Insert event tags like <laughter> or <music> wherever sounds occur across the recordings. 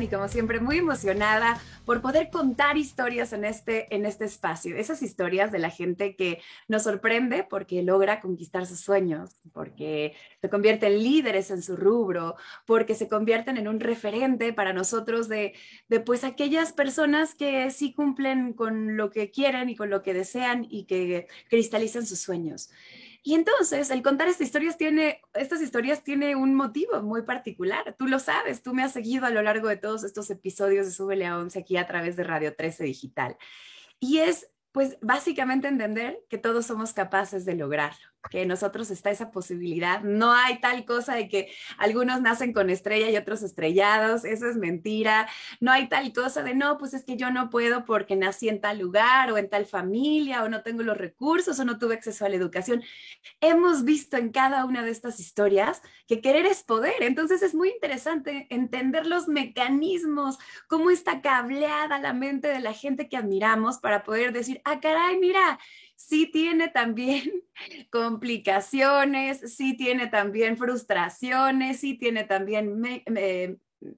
Y como siempre muy emocionada por poder contar historias en este, en este espacio. Esas historias de la gente que nos sorprende porque logra conquistar sus sueños, porque se convierten líderes en su rubro, porque se convierten en un referente para nosotros de, de pues aquellas personas que sí cumplen con lo que quieren y con lo que desean y que cristalizan sus sueños. Y entonces, el contar estas historias tiene, estas historias tiene un motivo muy particular. Tú lo sabes, tú me has seguido a lo largo de todos estos episodios de Súbele a 11 aquí a través de Radio 13 Digital. Y es, pues, básicamente entender que todos somos capaces de lograrlo que nosotros está esa posibilidad. No hay tal cosa de que algunos nacen con estrella y otros estrellados, eso es mentira. No hay tal cosa de no, pues es que yo no puedo porque nací en tal lugar o en tal familia o no tengo los recursos o no tuve acceso a la educación. Hemos visto en cada una de estas historias que querer es poder. Entonces es muy interesante entender los mecanismos, cómo está cableada la mente de la gente que admiramos para poder decir, ah, caray, mira, sí tiene también <laughs> complicaciones, sí tiene también frustraciones, sí tiene también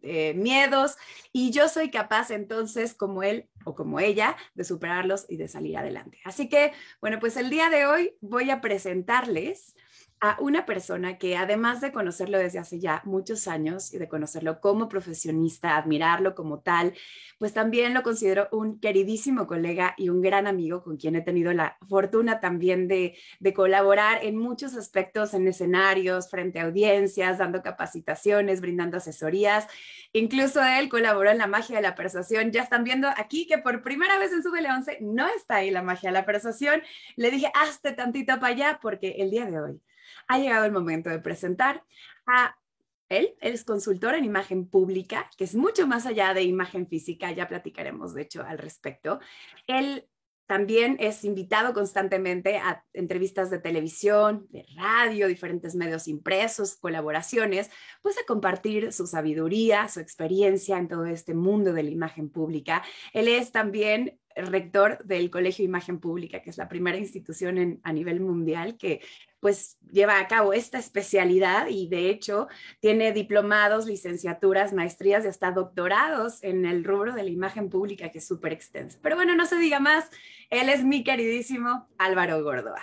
eh, miedos y yo soy capaz entonces como él o como ella de superarlos y de salir adelante. Así que, bueno, pues el día de hoy voy a presentarles a una persona que además de conocerlo desde hace ya muchos años y de conocerlo como profesionista, admirarlo como tal, pues también lo considero un queridísimo colega y un gran amigo con quien he tenido la fortuna también de, colaborar en muchos aspectos, en escenarios, frente a audiencias, dando capacitaciones, brindando asesorías. Incluso él colaboró en la magia de la persuasión. Ya están viendo aquí que por primera vez en su 11 no está ahí la magia de la persuasión. Le dije, hazte tantito para allá porque el día de hoy ha llegado el momento de presentar a él. Él es consultor en imagen pública, que es mucho más allá de imagen física, ya platicaremos de hecho al respecto. Él también es invitado constantemente a entrevistas de televisión, de radio, diferentes medios impresos, colaboraciones, pues a compartir su sabiduría, su experiencia en todo este mundo de la imagen pública. Él es también rector del Colegio Imagen Pública, que es la primera institución a nivel mundial que pues lleva a cabo esta especialidad y de hecho tiene diplomados, licenciaturas, maestrías y hasta doctorados en el rubro de la imagen pública, que es súper extenso. Pero bueno, no se diga más, él es mi queridísimo Álvaro Gordoa.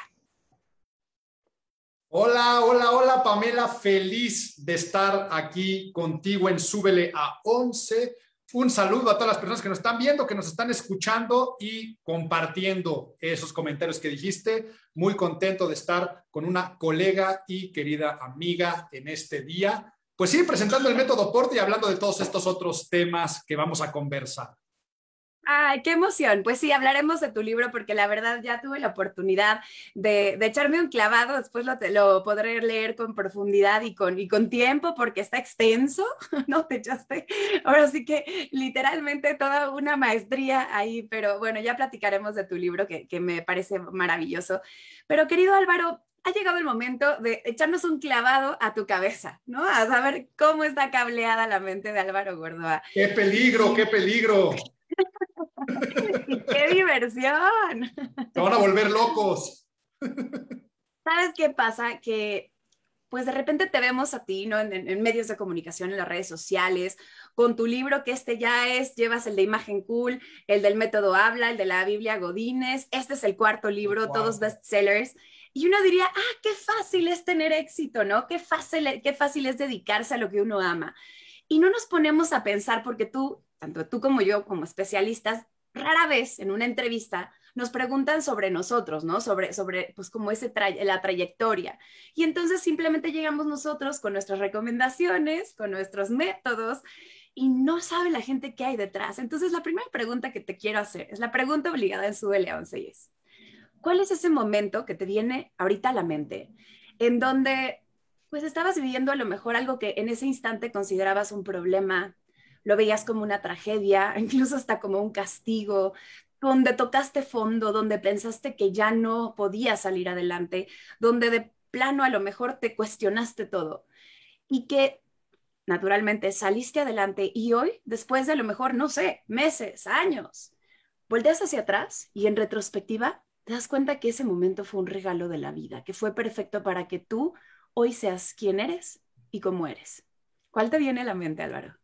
Hola, hola, hola Pamela, feliz de estar aquí contigo en Súbele a 11 un saludo a todas las personas que nos están viendo, que nos están escuchando y compartiendo esos comentarios que dijiste. Muy contento de estar con una colega y querida amiga en este día. Pues sí, presentando el método Porte y hablando de todos estos otros temas que vamos a conversar. Ay, qué emoción. Pues sí, hablaremos de tu libro porque la verdad ya tuve la oportunidad de, echarme un clavado, después lo, lo podré leer con profundidad y con, y con tiempo porque está extenso, <laughs> ¿no? Te echaste, ahora sí que literalmente toda una maestría ahí, pero bueno, ya platicaremos de tu libro que, que me parece maravilloso. Pero querido Álvaro, ha llegado el momento de echarnos un clavado a tu cabeza, ¿no? A saber cómo está cableada la mente de Álvaro Gordoa. ¡Qué peligro, qué peligro! <laughs> ¡Qué diversión! Te van a volver locos. ¿Sabes qué pasa? Que pues de repente te vemos a ti, ¿no? En, medios de comunicación, en las redes sociales, con tu libro, que este ya es, llevas el de Imagen Cool, el del Método Habla, el de la Biblia Godínez, este es el cuarto libro, todos bestsellers. Y uno diría, ah, qué fácil es tener éxito, ¿no? Qué fácil, qué fácil es dedicarse a lo que uno ama. Y no nos ponemos a pensar, porque tú, tanto tú como yo, como especialistas, rara vez en una entrevista nos preguntan sobre nosotros, ¿no? Sobre, sobre pues como ese la trayectoria. Y entonces simplemente llegamos nosotros con nuestras recomendaciones, con nuestros métodos y no sabe la gente qué hay detrás. Entonces la primera pregunta que te quiero hacer es la pregunta obligada en su L11 y es, ¿cuál es ese momento que te viene ahorita a la mente en donde pues estabas viviendo a lo mejor algo que en ese instante considerabas un problema, lo veías como una tragedia, <laughs> incluso hasta como un castigo, donde tocaste fondo, donde pensaste que ya no podías salir adelante, donde de plano a lo mejor te cuestionaste todo y que naturalmente saliste adelante y hoy, después de a lo mejor, no sé, meses, años, volteas hacia atrás y en retrospectiva te das cuenta que ese momento fue un regalo de la vida, que fue perfecto para que tú hoy seas quien eres y cómo eres. ¿Cuál te viene a la mente, Álvaro?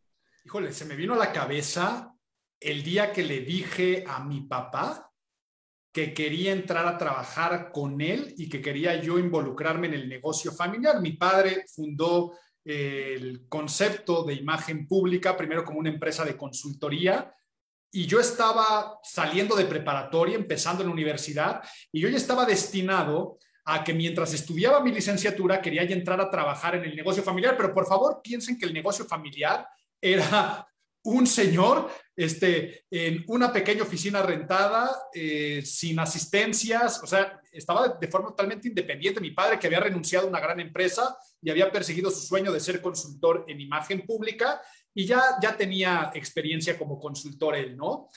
Híjole, se me vino a la cabeza el día que le dije a mi papá que quería entrar a trabajar con él y que quería yo involucrarme en el negocio familiar. Mi padre fundó eh, el concepto de imagen pública, primero como una empresa de consultoría, y yo estaba saliendo de preparatoria, empezando en la universidad, y yo ya estaba destinado a que mientras estudiaba mi licenciatura quería ya entrar a trabajar en el negocio familiar, pero por favor piensen que el negocio familiar era un señor este, en una pequeña oficina rentada, eh, sin asistencias, o sea, estaba de, forma totalmente independiente. Mi padre, que había renunciado a una gran empresa y había perseguido su sueño de ser consultor en imagen pública, y ya, ya tenía experiencia como consultor él, ¿no?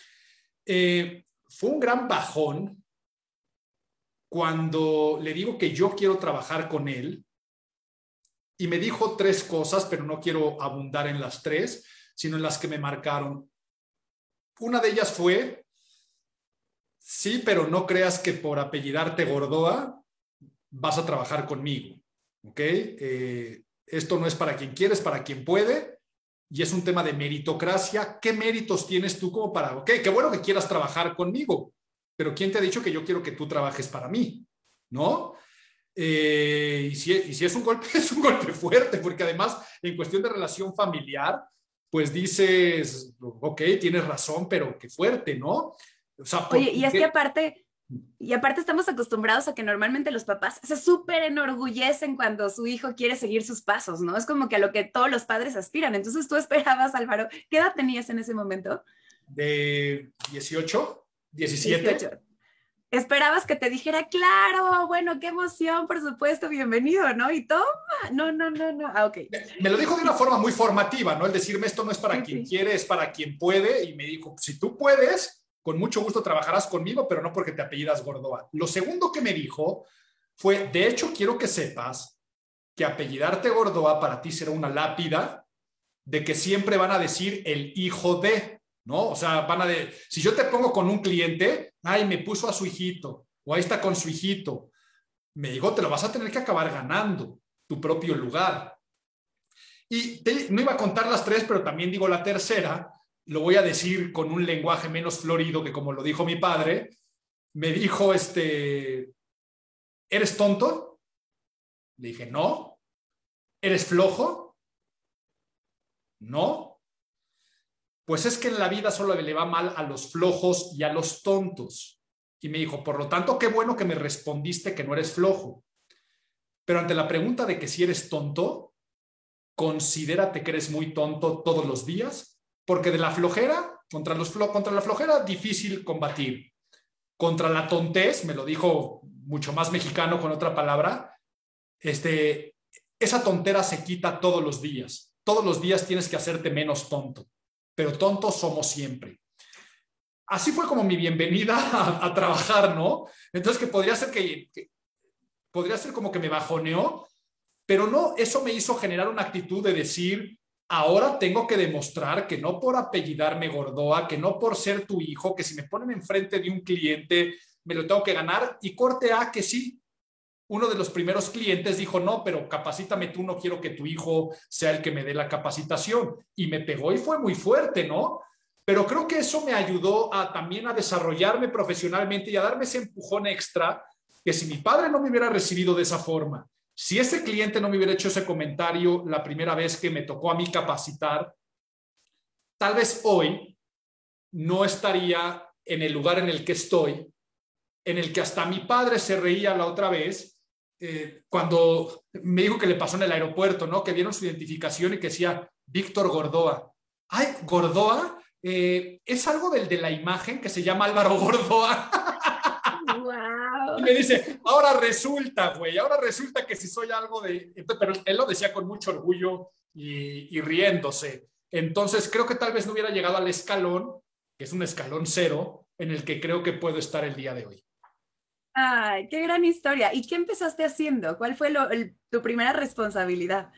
Eh, fue un gran bajón cuando le digo que yo quiero trabajar con él y me dijo tres cosas, pero no quiero abundar en las tres, sino en las que me marcaron. Una de ellas fue, sí, pero no creas que por apellidarte Gordoa vas a trabajar conmigo, ¿ok? Eh, esto no es para quien quiere, es para quien puede y es un tema de meritocracia. ¿Qué méritos tienes tú como para, ok, qué bueno que quieras trabajar conmigo, pero ¿quién te ha dicho que yo quiero que tú trabajes para mí? ¿No? Eh, y, si, y, si, es un golpe, <laughs> es un golpe fuerte, porque además en cuestión de relación familiar, pues dices, ok, tienes razón, pero qué fuerte, ¿no? Oye, y es que aparte, y aparte estamos acostumbrados a que normalmente los papás se súper enorgullecen cuando su hijo quiere seguir sus pasos, ¿no? Es como que a lo que todos los padres aspiran. Entonces tú esperabas, Álvaro, ¿qué edad tenías en ese momento? De 18, 17. 18 esperabas que te dijera, claro, bueno, qué emoción, por supuesto, bienvenido, ¿no? Y toma, no, no, no, no, ah, ok. Me, lo dijo de una forma muy formativa, ¿no? El decirme esto no es para quien quiere, es para quien puede, y me dijo, si tú puedes, con mucho gusto trabajarás conmigo, pero no porque te apellidas Gordoa. Lo segundo que me dijo fue, de hecho, quiero que sepas que apellidarte Gordoa para ti será una lápida de que siempre van a decir el hijo de, ¿no? O sea, van a de, si yo te pongo con un cliente, ay, me puso a su hijito, o ahí está con su hijito, me dijo, te lo vas a tener que acabar ganando, tu propio lugar. Y no iba a contar las tres, pero también digo la tercera, lo voy a decir con un lenguaje menos florido que como lo dijo mi padre, me dijo, este, ¿eres tonto? Le dije, no. ¿Eres flojo? No. Pues es que en la vida solo le va mal a los flojos y a los tontos. Y me dijo, por lo tanto, qué bueno que me respondiste que no eres flojo. Pero ante la pregunta de que si eres tonto, considérate que eres muy tonto todos los días, porque de la flojera, contra, los contra la flojera, difícil combatir. Contra la tontez, me lo dijo mucho más mexicano con otra palabra, este, esa tontera se quita todos los días. Todos los días tienes que hacerte menos tonto pero tontos somos siempre. Así fue como mi bienvenida <laughs> a, trabajar, ¿no? Entonces, que podría ser que, podría ser como que me bajoneó, pero no, eso me hizo generar una actitud de decir, ahora tengo que demostrar que no por apellidarme Gordoa, que no por ser tu hijo, que si me ponen enfrente de un cliente, me lo tengo que ganar y corte A que sí. Uno de los primeros clientes dijo, no, pero capacítame tú, no quiero que tu hijo sea el que me dé la capacitación. Y me pegó y fue muy fuerte, ¿no? Pero creo que eso me ayudó a también a desarrollarme profesionalmente y a darme ese empujón extra que si mi padre no me hubiera recibido de esa forma, si ese cliente no me hubiera hecho ese comentario la primera vez que me tocó a mí capacitar, tal vez hoy no estaría en el lugar en el que estoy, en el que hasta mi padre se reía la otra vez eh, cuando me dijo que le pasó en el aeropuerto, ¿no? Que vieron su identificación y que decía Víctor Gordoa. Ay, Gordoa, eh, es algo del de la imagen que se llama Álvaro <laughs> Gordoa. Y me dice, ahora resulta, güey, ahora resulta que si soy algo de... Pero él lo decía con mucho orgullo y, y riéndose. Entonces, creo que tal vez no hubiera llegado al escalón, que es un escalón cero, en el que creo que puedo estar el día de hoy. Ay, qué gran historia. ¿Y qué empezaste haciendo? ¿Cuál fue tu primera responsabilidad?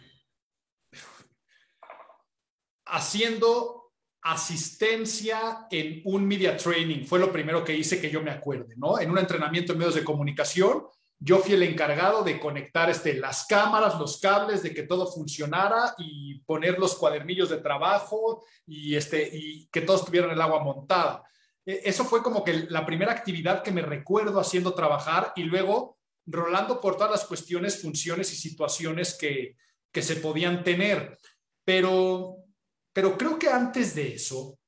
Haciendo asistencia en un media training. Fue lo primero que hice que yo me acuerde, ¿no? En un entrenamiento en medios de comunicación, yo fui el encargado de conectar este, las cámaras, los cables, de que todo funcionara y poner los cuadernillos de trabajo y, este, y que todos tuvieran el agua montada. E, eso fue como que la primera actividad que me recuerdo haciendo trabajar y luego rolando por todas las cuestiones, funciones y situaciones que, se podían tener. Pero, pero creo que antes de eso,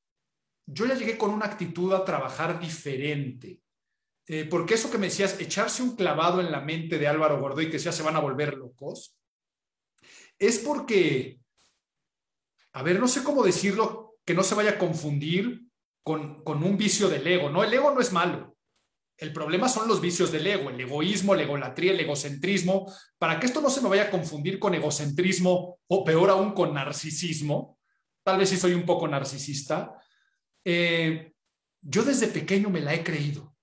yo ya llegué con una actitud a trabajar diferente. Eh, porque eso que me decías, echarse un clavado en la mente de Álvaro Gordo y que ya se van a volver locos, es porque, a ver, no sé cómo decirlo, que no se vaya a confundir, con, un vicio del ego, ¿no? El ego no es malo. El problema son los vicios del ego, el egoísmo, la egolatría, el egocentrismo. Para que esto no se me vaya a confundir con egocentrismo o peor aún con narcisismo, tal vez si soy un poco narcisista, eh, yo desde pequeño me la he creído.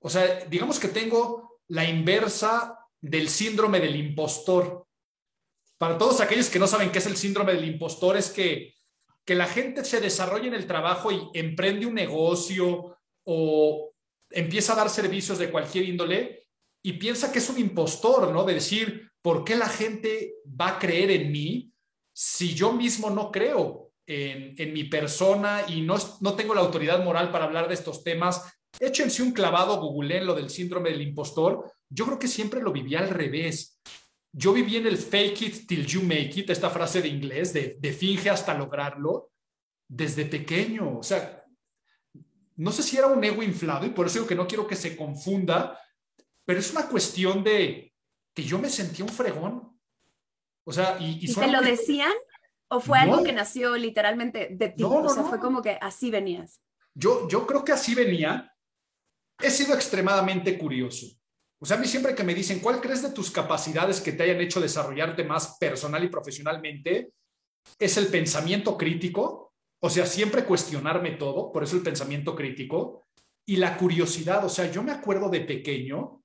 O sea, digamos que tengo la inversa del síndrome del impostor. Para todos aquellos que no saben qué es el síndrome del impostor, es que que la gente se desarrolle en el trabajo y emprende un negocio o empieza a dar servicios de cualquier índole y piensa que es un impostor, ¿no? De decir, ¿por qué la gente va a creer en mí si yo mismo no creo en, mi persona y no, no tengo la autoridad moral para hablar de estos temas? Échense un clavado, googleen lo del síndrome del impostor. Yo creo que siempre lo viví al revés yo viví en el fake it till you make it, esta frase de inglés, de, finge hasta lograrlo, desde pequeño. O sea, no sé si era un ego inflado y por eso digo que no quiero que se confunda, pero es una cuestión de que yo me sentía un fregón. O sea, y, y, te lo decían o fue algo que nació literalmente de ti? o sea, fue como que así venías. Yo, yo creo que así venía. He sido extremadamente curioso. O sea, a mí siempre que me dicen, ¿cuál crees de tus capacidades que te hayan hecho desarrollarte más personal y profesionalmente? Es el pensamiento crítico, o sea, siempre cuestionarme todo, por eso el pensamiento crítico, y la curiosidad, o sea, yo me acuerdo de pequeño,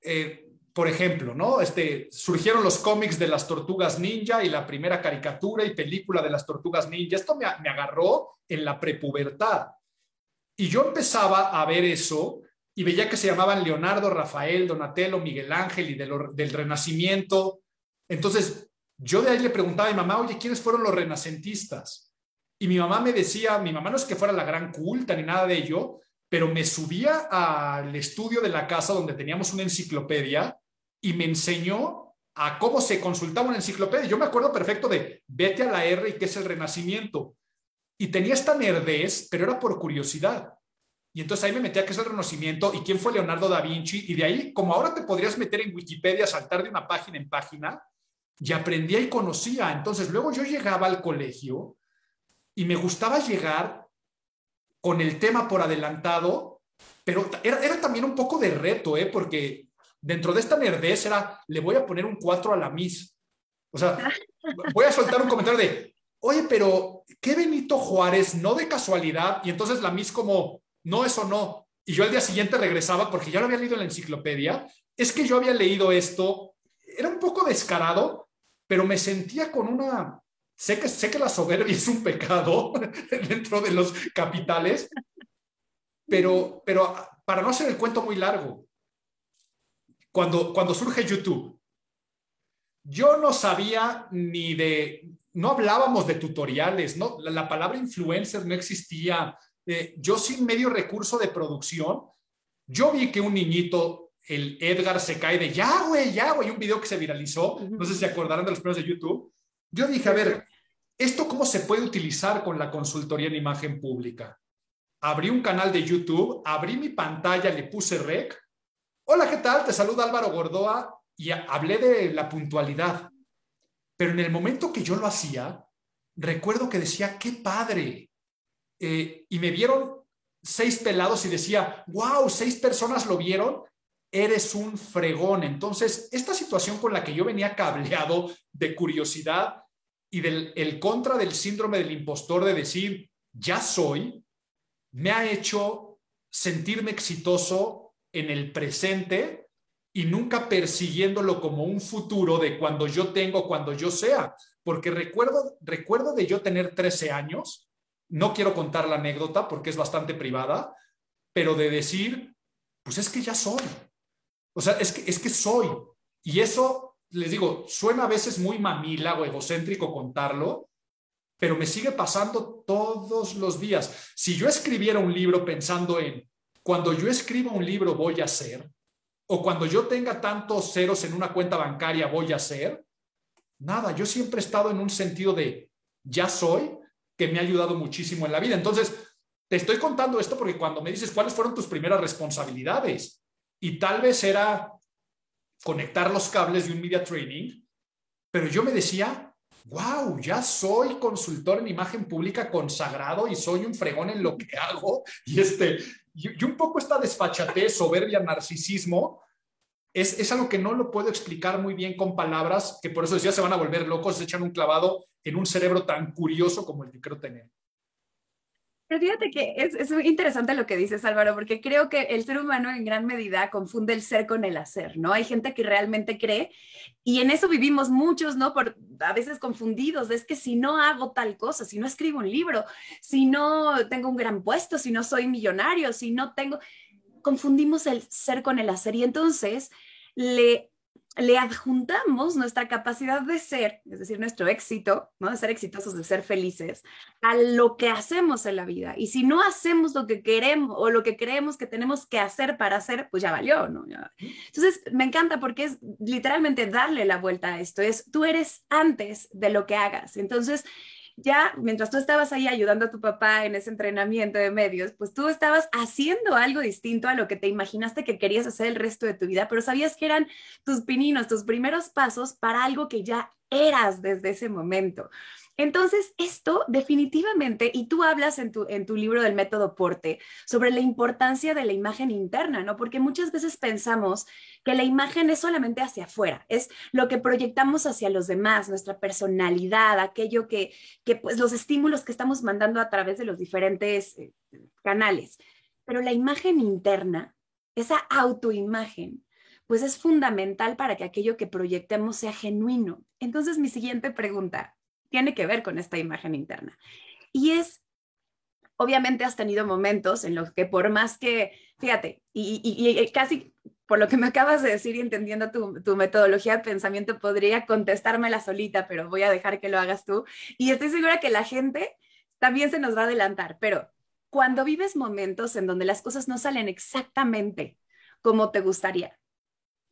eh, por ejemplo, ¿no? Este, surgieron los cómics de las tortugas ninja y la primera caricatura y película de las tortugas ninja. Esto me, me agarró en la prepubertad. Y yo empezaba a ver eso y veía que se llamaban Leonardo, Rafael, Donatello, Miguel Ángel y del Renacimiento. Entonces, yo de ahí le preguntaba a mi mamá, oye, ¿quiénes fueron los renacentistas? Y mi mamá me decía, mi mamá no es que fuera la gran culta ni nada de ello, pero me subía al estudio de la casa donde teníamos una enciclopedia y me enseñó a cómo se consultaba una enciclopedia. Yo me acuerdo perfecto de vete a la R y qué es el Renacimiento. Y tenía esta nerdez, pero era por curiosidad. Y entonces ahí me metí a qué es el Renacimiento y quién fue Leonardo da Vinci. Y de ahí, como ahora te podrías meter en Wikipedia, saltar de una página en página, y aprendía y conocía. Entonces luego yo llegaba al colegio y me gustaba llegar con el tema por adelantado, pero era, era también un poco de reto, ¿eh? porque dentro de esta nerdez era, le voy a poner un 4 a la Miss. O sea, <laughs> voy a soltar un comentario de, oye, pero ¿qué Benito Juárez? No de casualidad. Y entonces la Miss como, no, eso no. Y yo al día siguiente regresaba porque ya lo había leído en la enciclopedia. Es que yo había leído esto, era un poco descarado, pero me sentía con una... Sé que, sé que la soberbia <laughs> es un pecado <laughs> dentro de los capitales, pero, pero para no hacer el cuento muy largo, cuando, cuando surge YouTube, yo no sabía ni de, no hablábamos de tutoriales, no, la, palabra influencer no existía. Eh, yo sin medio recurso de producción, yo vi que un niñito, el Edgar, se cae de ya, güey, ya, güey, un video que se viralizó, no sé si se acordarán de los primeros de YouTube. Yo dije, a ver, ¿esto cómo se puede utilizar con la consultoría en imagen pública? Abrí un canal de YouTube, abrí mi pantalla, le puse rec. Hola, ¿qué tal? Te saluda Álvaro Gordoa y hablé de la puntualidad. Pero en el momento que yo lo hacía, recuerdo que decía, qué padre. Eh, y me vieron seis pelados y decía, wow, seis personas lo vieron, eres un fregón. Entonces, esta situación con la que yo venía cableado de curiosidad y del el contra del síndrome del impostor de decir, ya soy, me ha hecho sentirme exitoso en el presente y nunca persiguiéndolo como un futuro de cuando yo tengo, cuando yo sea. Porque recuerdo, recuerdo de yo tener 13 años, no quiero contar la anécdota porque es bastante privada, pero de decir, pues es que ya soy. O sea, es que, es que soy. Y eso, les digo, suena a veces muy mamila o egocéntrico contarlo, pero me sigue pasando todos los días. Si yo escribiera un libro pensando en, cuando yo escriba un libro voy a ser, o cuando yo tenga tantos ceros en una cuenta bancaria voy a ser, nada, yo siempre he estado en un sentido de, ya soy, que me ha ayudado muchísimo en la vida. Entonces, te estoy contando esto porque cuando me dices cuáles fueron tus primeras responsabilidades, y tal vez era conectar los cables de un media training, pero yo me decía, wow, ya soy consultor en imagen pública consagrado y soy un fregón en lo que hago. Y, este, y, un poco esta desfachatez, soberbia, narcisismo, es, es, algo que no lo puedo explicar muy bien con palabras, que por eso decía, se van a volver locos, se echan un clavado en un cerebro tan curioso como el que creo tener. Pero fíjate que es, es, muy interesante lo que dices, Álvaro, porque creo que el ser humano en gran medida confunde el ser con el hacer, ¿no? Hay gente que realmente cree y en eso vivimos muchos, ¿no? Por, a veces confundidos, es que si no hago tal cosa, si no escribo un libro, si no tengo un gran puesto, si no soy millonario, si no tengo, confundimos el ser con el hacer y entonces le le adjuntamos nuestra capacidad de ser, es decir, nuestro éxito, ¿no? de ser exitosos, de ser felices, a lo que hacemos en la vida. Y si no hacemos lo que queremos o lo que creemos que tenemos que hacer para hacer, pues ya valió, ¿no? Entonces, me encanta porque es literalmente darle la vuelta a esto, es tú eres antes de lo que hagas. Entonces, ya mientras tú estabas ahí ayudando a tu papá en ese entrenamiento de medios, pues tú estabas haciendo algo distinto a lo que te imaginaste que querías hacer el resto de tu vida, pero sabías que eran tus pininos, tus primeros pasos para algo que ya eras desde ese momento. Entonces, esto definitivamente, y tú hablas en tu, en tu libro del método Porte sobre la importancia de la imagen interna, ¿no? Porque muchas veces pensamos que la imagen es solamente hacia afuera, es lo que proyectamos hacia los demás, nuestra personalidad, aquello que, que pues los estímulos que estamos mandando a través de los diferentes eh, canales. Pero la imagen interna, esa autoimagen, pues es fundamental para que aquello que proyectemos sea genuino. Entonces, mi siguiente pregunta, tiene que ver con esta imagen interna. Y es, obviamente has tenido momentos en los que por más que, fíjate, y, casi por lo que me acabas de decir y entendiendo tu, tu, metodología de pensamiento, podría contestármela solita, pero voy a dejar que lo hagas tú. Y estoy segura que la gente también se nos va a adelantar, pero cuando vives momentos en donde las cosas no salen exactamente como te gustaría,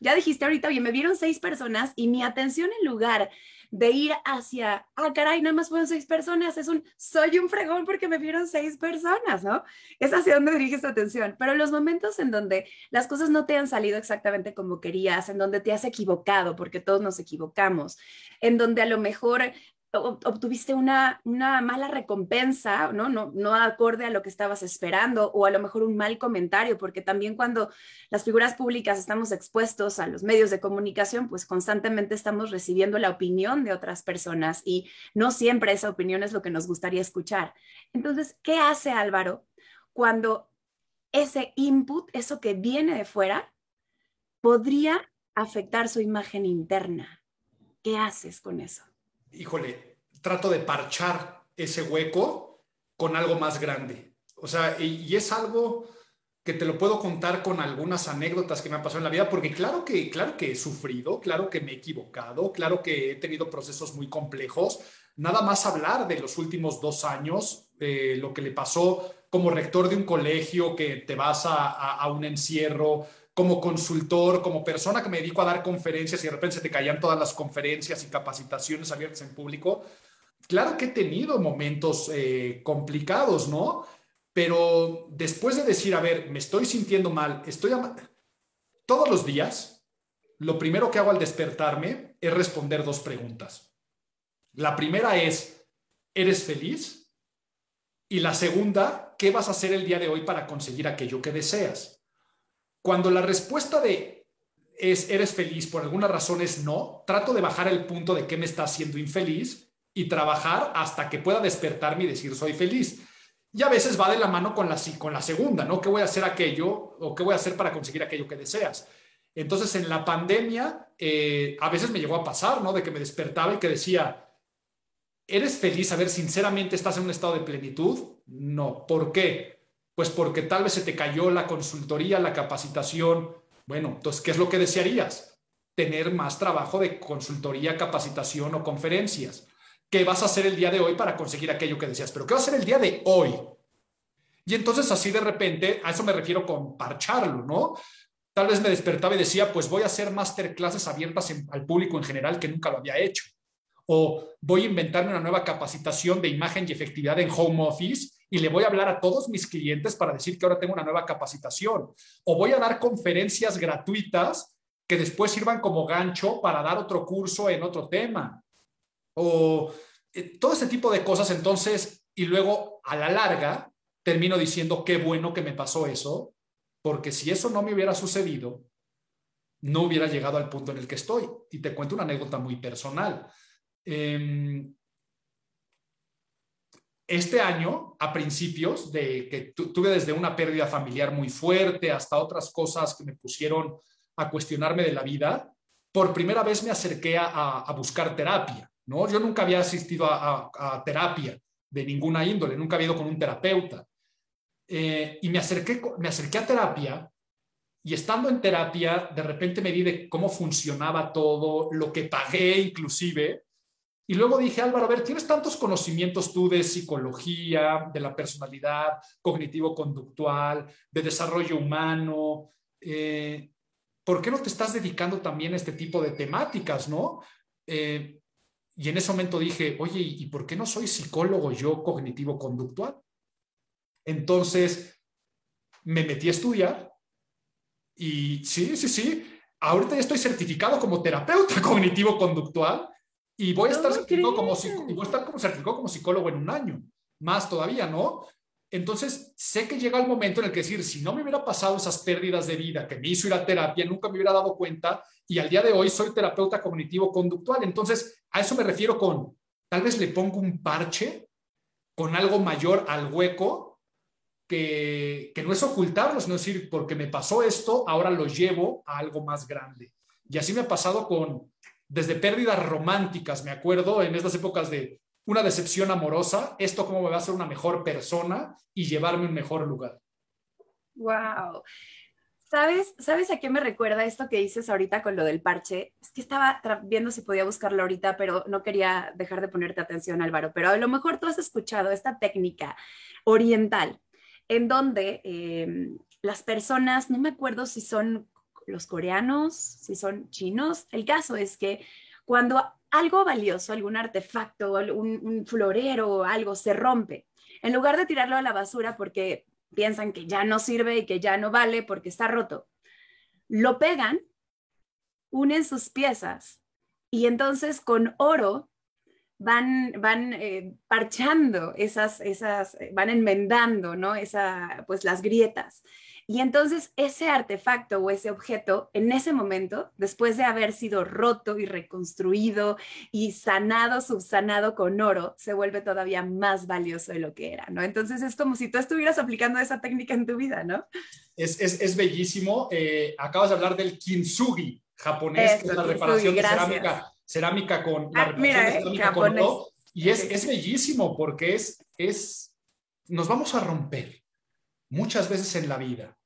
ya dijiste ahorita, oye, me vieron seis personas y mi atención en lugar de ir hacia, ah, caray, nada más fueron seis personas, es un, soy un fregón porque me vieron seis personas, ¿no? Es hacia donde diriges tu atención. Pero los momentos en donde las cosas no te han salido exactamente como querías, en donde te has equivocado, porque todos nos equivocamos, en donde a lo mejor obtuviste una, una mala recompensa, ¿no? ¿no? No acorde a lo que estabas esperando o a lo mejor un mal comentario, porque también cuando las figuras públicas estamos expuestos a los medios de comunicación, pues constantemente estamos recibiendo la opinión de otras personas y no siempre esa opinión es lo que nos gustaría escuchar. Entonces, ¿qué hace Álvaro cuando ese input, eso que viene de fuera, podría afectar su imagen interna? ¿Qué haces con eso? Híjole, trato de parchar ese hueco con algo más grande. O sea, y, es algo, que te lo puedo contar con algunas anécdotas que me han pasado en la vida, porque claro que, claro que he sufrido, claro que me he equivocado, claro que he tenido procesos muy complejos. Nada más hablar de los últimos dos años, eh, lo que le pasó como rector de un colegio, que te vas a, a, un encierro, como consultor, como persona que me dedico a dar conferencias y de repente se te caían todas las conferencias y capacitaciones abiertas en público. Claro que he tenido momentos eh, complicados, ¿no? Pero después de decir, a ver, me estoy sintiendo mal, estoy todos los días, lo primero que hago al despertarme es responder dos preguntas. La primera es, ¿eres feliz? Y la segunda, ¿qué vas a hacer el día de hoy para conseguir aquello que deseas? Cuando la respuesta de es eres feliz por alguna razón es no, trato de bajar el punto de qué me está haciendo infeliz y trabajar hasta que pueda despertarme y decir soy feliz. Y a veces va de la mano con la, con la segunda, ¿no? ¿Qué voy a hacer aquello o qué voy a hacer para conseguir aquello que deseas? Entonces, en la pandemia, eh, a veces me llegó a pasar, ¿no? De que me despertaba y que decía, ¿eres feliz? A ver, sinceramente, ¿estás en un estado de plenitud? No. ¿Por qué? Pues porque tal vez se te cayó la consultoría, la capacitación. Bueno, entonces, ¿qué es lo que desearías? Tener más trabajo de consultoría, capacitación o conferencias. ¿Qué vas a hacer el día de hoy para conseguir aquello que decías? Pero ¿qué va a hacer el día de hoy? Y entonces así de repente, a eso me refiero con parcharlo, ¿no? Tal vez me despertaba y decía, pues voy a hacer masterclasses abiertas al público en general que nunca lo había hecho. O voy a inventarme una nueva capacitación de imagen y efectividad en home office y le voy a hablar a todos mis clientes para decir que ahora tengo una nueva capacitación. O voy a dar conferencias gratuitas que después sirvan como gancho para dar otro curso en otro tema o eh, todo ese tipo de cosas. Entonces, y luego a la larga termino diciendo qué bueno que me pasó eso, porque si eso no me hubiera sucedido, no hubiera llegado al punto en el que estoy. Y te cuento una anécdota muy personal. Em, este año, a principios de que tuve desde una pérdida familiar muy fuerte hasta otras cosas que me pusieron a cuestionarme de la vida, por primera vez me acerqué a buscar terapia. ¿no? Yo nunca había asistido a, terapia de ninguna índole, nunca había ido con un terapeuta. Eh, y me acerqué, me acerqué a terapia y estando en terapia, de repente me di de cómo funcionaba todo, lo que pagué inclusive. Y luego dije, Álvaro, a ver, tienes tantos conocimientos tú de psicología, de la personalidad, cognitivo-conductual, de desarrollo humano. Eh, ¿Por qué no te estás dedicando también a este tipo de temáticas, no? Eh, y en ese momento dije, oye, ¿y por qué no soy psicólogo yo cognitivo-conductual? Entonces me metí a estudiar y sí, sí, sí, ahorita ya estoy certificado como terapeuta <laughs> cognitivo-conductual y voy a estar certificado como, y voy a estar como certificado como psicólogo en un año, más todavía, ¿no? Entonces, sé que llega el momento en el que decir, si no me hubiera pasado esas pérdidas de vida que me hizo ir a terapia, nunca me hubiera dado cuenta y al día de hoy soy terapeuta cognitivo-conductual. Entonces, a eso me refiero con, tal vez le pongo un parche con algo mayor al hueco, que, que no es ocultarlo, sino decir, porque me pasó esto, ahora lo llevo a algo más grande. Y así me ha pasado con, desde pérdidas románticas, me acuerdo, en estas épocas de una decepción amorosa, esto cómo me va a hacer una mejor persona y llevarme a un mejor lugar. Wow. ¿Sabes, ¿Sabes a qué me recuerda esto que dices ahorita con lo del parche? Es que estaba viendo si podía buscarlo ahorita, pero no quería dejar de ponerte atención, Álvaro. Pero a lo mejor tú has escuchado esta técnica oriental, en donde em, las personas, no me acuerdo si son los coreanos, si son chinos, el caso es que cuando algo valioso, algún artefacto, un, florero o algo se rompe, en lugar de tirarlo a la basura porque piensan que ya no sirve y que ya no vale porque está roto, lo pegan, unen sus piezas y entonces con oro van, van eh, parchando esas, esas, van enmendando, ¿no? Esa, pues las grietas. Y entonces ese artefacto o ese objeto, en ese momento, después de haber sido roto y reconstruido y sanado, subsanado con oro, se vuelve todavía más valioso de lo que era, ¿no? Entonces es como si tú estuvieras aplicando esa técnica en tu vida, ¿no? Es, es, es bellísimo. Eh, acabas de hablar del kintsugi japonés, que es la reparación de cerámica, cerámica con... Ah, mira, eh, japonés. y es, es bellísimo porque es, es, nos vamos a romper muchas veces en la vida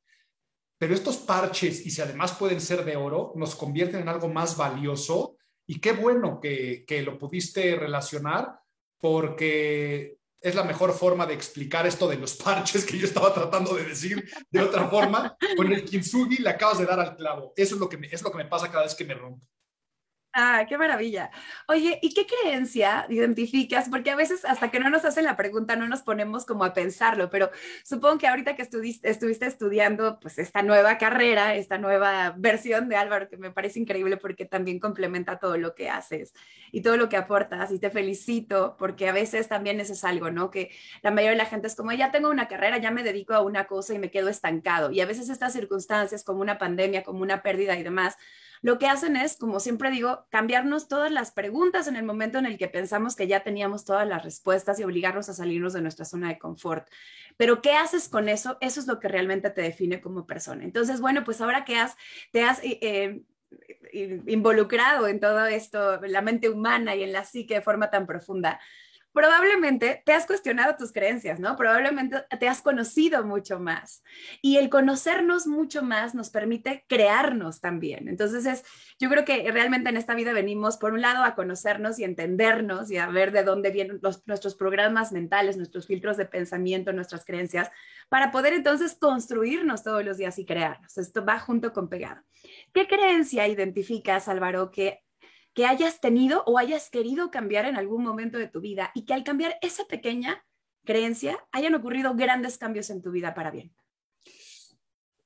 pero estos parches, y si además pueden ser de oro, nos convierten en algo más valioso. Y qué bueno que, que lo pudiste relacionar, porque es la mejor forma de explicar esto de los parches que yo estaba tratando de decir de otra forma. Con el kintsugi le acabas de dar al clavo. Eso es lo que es lo que me pasa cada vez que me rompo. Ah, qué maravilla. Oye, ¿y qué creencia identificas? Porque a veces hasta que no nos hacen la pregunta no nos ponemos como a pensarlo, pero supongo que ahorita que estuviste, estudiando pues esta nueva carrera, esta nueva versión de Álvaro, que me parece increíble porque también complementa todo lo que haces y todo lo que aportas y te felicito porque a veces también eso es algo, ¿no? Que la mayoría de la gente es como, ya tengo una carrera, ya me dedico a una cosa y me quedo estancado. Y a veces estas circunstancias como una pandemia, como una pérdida y demás, lo que hacen es, como siempre digo, cambiarnos todas las preguntas en el momento en el que pensamos que ya teníamos todas las respuestas y obligarnos a salirnos de nuestra zona de confort. Pero ¿qué haces con eso? Eso es lo que realmente te define como persona. Entonces, bueno, pues ahora que has, te has... Eh, eh, involucrado en todo esto, la mente humana y en la psique de forma tan profunda, probablemente te has cuestionado tus creencias, ¿no? Probablemente te has conocido mucho más. Y el conocernos mucho más nos permite crearnos también. Entonces, es, yo creo que realmente en esta vida venimos, por un lado, a conocernos y entendernos y a ver de dónde vienen nuestros programas mentales, nuestros filtros de pensamiento, nuestras creencias, para poder entonces construirnos todos los días y crearnos. Esto va junto con pegado. ¿Qué creencia identificas, Álvaro, que que hayas tenido o hayas querido cambiar en algún momento de tu vida y que al cambiar esa pequeña creencia hayan ocurrido grandes cambios en tu vida para bien.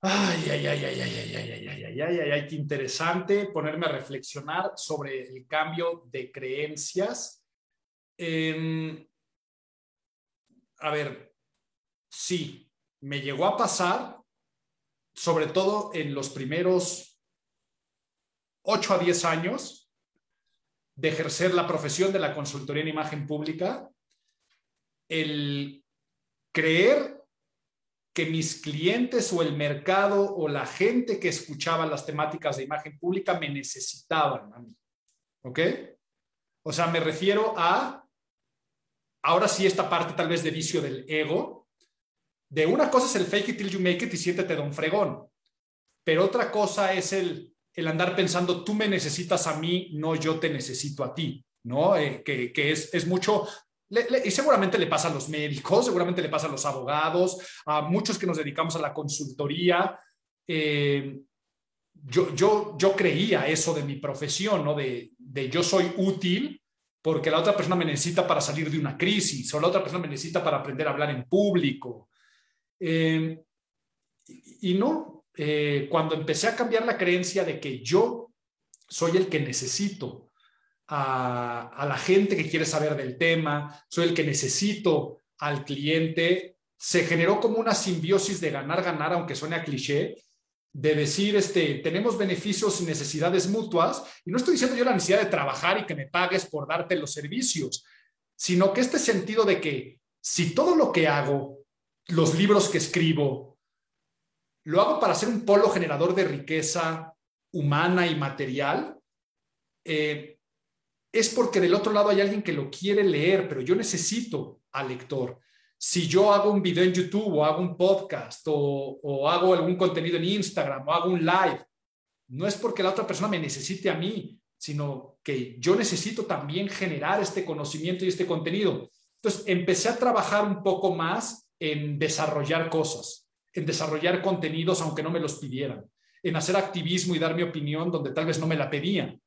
Ay, ay, ay, ay, ay, ay, ay, ay, ay, ay, ay, ay, qué interesante ponerme a reflexionar sobre el cambio de creencias. a ver, sí, me llegó a pasar, sobre todo en los primeros 8 a 10 años, de ejercer la profesión de la consultoría en imagen pública, el creer que mis clientes o el mercado o la gente que escuchaba las temáticas de imagen pública me necesitaban a mí. ¿Ok? O sea, me refiero a, ahora sí, esta parte tal vez de vicio del ego, de una cosa es el fake it till you make it y siéntete don fregón, pero otra cosa es el el andar pensando, tú me necesitas a mí, no yo te necesito a ti, ¿no? Eh, que, es, mucho, y seguramente le pasa a los médicos, seguramente le pasa a los abogados, a muchos que nos dedicamos a la consultoría. Eh, yo, yo, yo creía eso de mi profesión, ¿no? De, yo soy útil porque la otra persona me necesita para salir de una crisis o la otra persona me necesita para aprender a hablar en público. Eh, y no, eh, cuando empecé a cambiar la creencia de que yo soy el que necesito a, la gente que quiere saber del tema, soy el que necesito al cliente, se generó como una simbiosis de ganar-ganar, aunque suene a cliché, de decir, este, tenemos beneficios y necesidades mutuas, y no estoy diciendo yo la necesidad de trabajar y que me pagues por darte los servicios, sino que este sentido de que si todo lo que hago, los libros que escribo, lo hago para ser un polo generador de riqueza humana y material, eh, es porque del otro lado hay alguien que lo quiere leer, pero yo necesito al lector. Si yo hago un video en YouTube o hago un podcast o, o hago algún contenido en Instagram o hago un live, no es porque la otra persona me necesite a mí, sino que yo necesito también generar este conocimiento y este contenido. Entonces, empecé a trabajar un poco más en desarrollar cosas en desarrollar contenidos aunque no me los pidieran, en hacer activismo y dar mi opinión donde tal vez no me la pedían.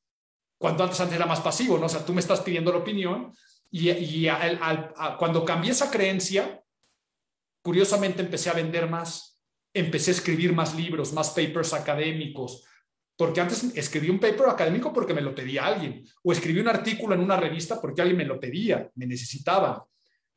Cuando antes, antes era más pasivo, ¿no? O sea, tú me estás pidiendo la opinión y, cuando cambié esa creencia, curiosamente empecé a vender más, empecé a escribir más libros, más papers académicos, porque antes escribí un paper académico porque me lo pedía alguien, o escribí un artículo en una revista porque alguien me lo pedía, me necesitaba.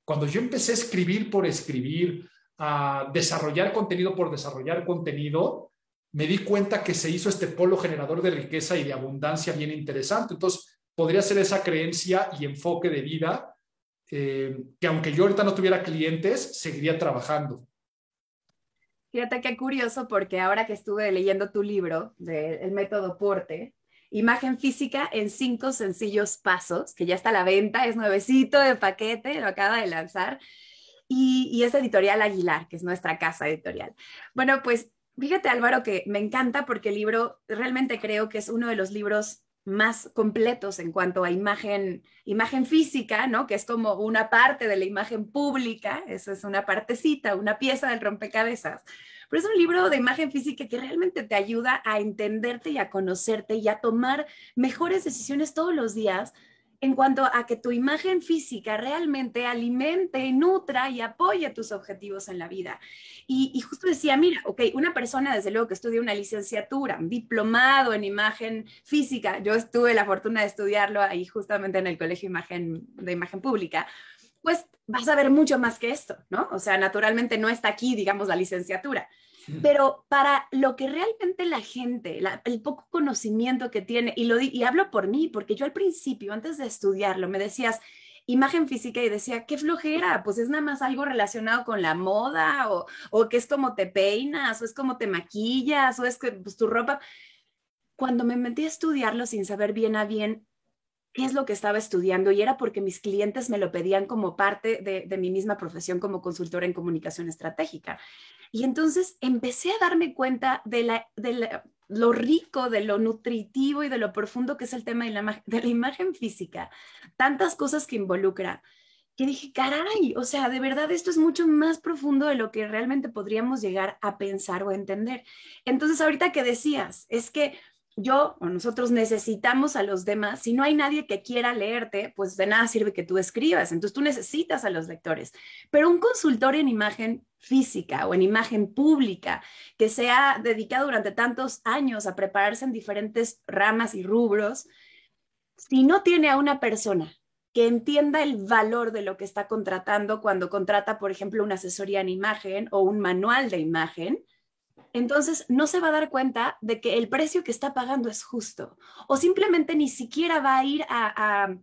Cuando yo empecé a escribir por escribir, a desarrollar contenido por desarrollar contenido, me di cuenta que se hizo este polo generador de riqueza y de abundancia bien interesante. Entonces, podría ser esa creencia y enfoque de vida eh, que aunque yo ahorita no tuviera clientes, seguiría trabajando. Fíjate qué curioso, porque ahora que estuve leyendo tu libro de El método Porte, imagen física en cinco sencillos pasos, que ya está a la venta, es nuevecito de paquete, lo acaba de lanzar y, es editorial Aguilar, que es nuestra casa editorial. Bueno, pues Fíjate Álvaro que me encanta porque el libro realmente creo que es uno de los libros más completos en cuanto a imagen, imagen física, ¿no? Que es como una parte de la imagen pública, eso es una partecita, una pieza del rompecabezas. Pero es un libro de imagen física que realmente te ayuda a entenderte y a conocerte y a tomar mejores decisiones todos los días en cuanto a que tu imagen física realmente alimente, nutra y apoye tus objetivos en la vida. Y, justo decía, mira, ok, una persona desde luego que estudia una licenciatura, un diplomado en imagen física, yo tuve la fortuna de estudiarlo ahí justamente en el Colegio de Imagen Pública, pues vas a ver mucho más que esto, ¿no? O sea, naturalmente no está aquí, digamos, la licenciatura. Pero para lo que realmente la gente, el poco conocimiento que tiene, y, lo, y hablo por mí, porque yo al principio, antes de estudiarlo, me decías imagen física y decía, qué flojera, pues es nada más algo relacionado con la moda, o, o que es como te peinas, o es como te maquillas, o es que pues, tu ropa. Cuando me metí a estudiarlo sin saber bien a bien qué es lo que estaba estudiando y era porque mis clientes me lo pedían como parte de, mi misma profesión como consultora en comunicación estratégica. Y entonces empecé a darme cuenta de, la, de lo rico, de lo nutritivo y de lo profundo que es el tema de la, de la imagen física. Tantas cosas que involucra que dije, caray, o sea, de verdad esto es mucho más profundo de lo que realmente podríamos llegar a pensar o entender. Entonces, ahorita que decías, es que yo o nosotros necesitamos a los demás. Si no hay nadie que quiera leerte, pues de nada sirve que tú escribas. Entonces tú necesitas a los lectores. Pero un consultor en imagen física o en imagen pública que se ha dedicado durante tantos años a prepararse en diferentes ramas y rubros, si no tiene a una persona que entienda el valor de lo que está contratando cuando contrata, por ejemplo, una asesoría en imagen o un manual de imagen, entonces no se va a dar cuenta de que el precio que está pagando es justo o simplemente ni siquiera va a ir a,